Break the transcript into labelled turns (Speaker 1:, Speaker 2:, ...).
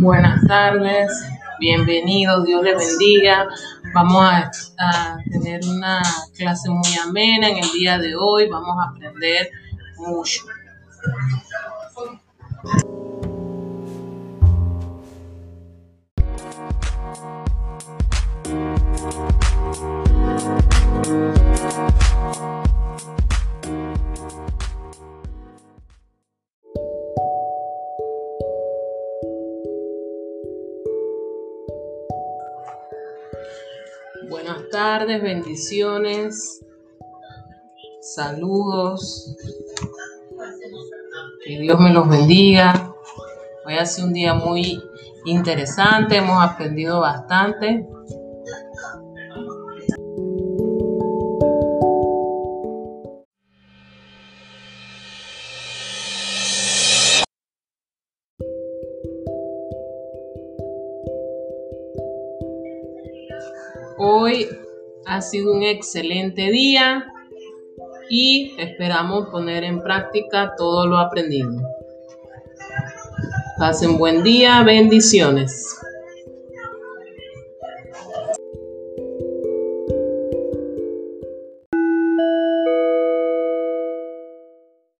Speaker 1: Buenas tardes, bienvenidos, Dios les bendiga. Vamos a, tener una clase muy amena en el día de hoy, vamos a aprender mucho. Buenas tardes, bendiciones, saludos. Que Dios me los bendiga. Hoy ha sido un día muy interesante, hemos aprendido bastante. Hoy ha sido un excelente día y esperamos poner en práctica todo lo aprendido. Pasen buen día, bendiciones.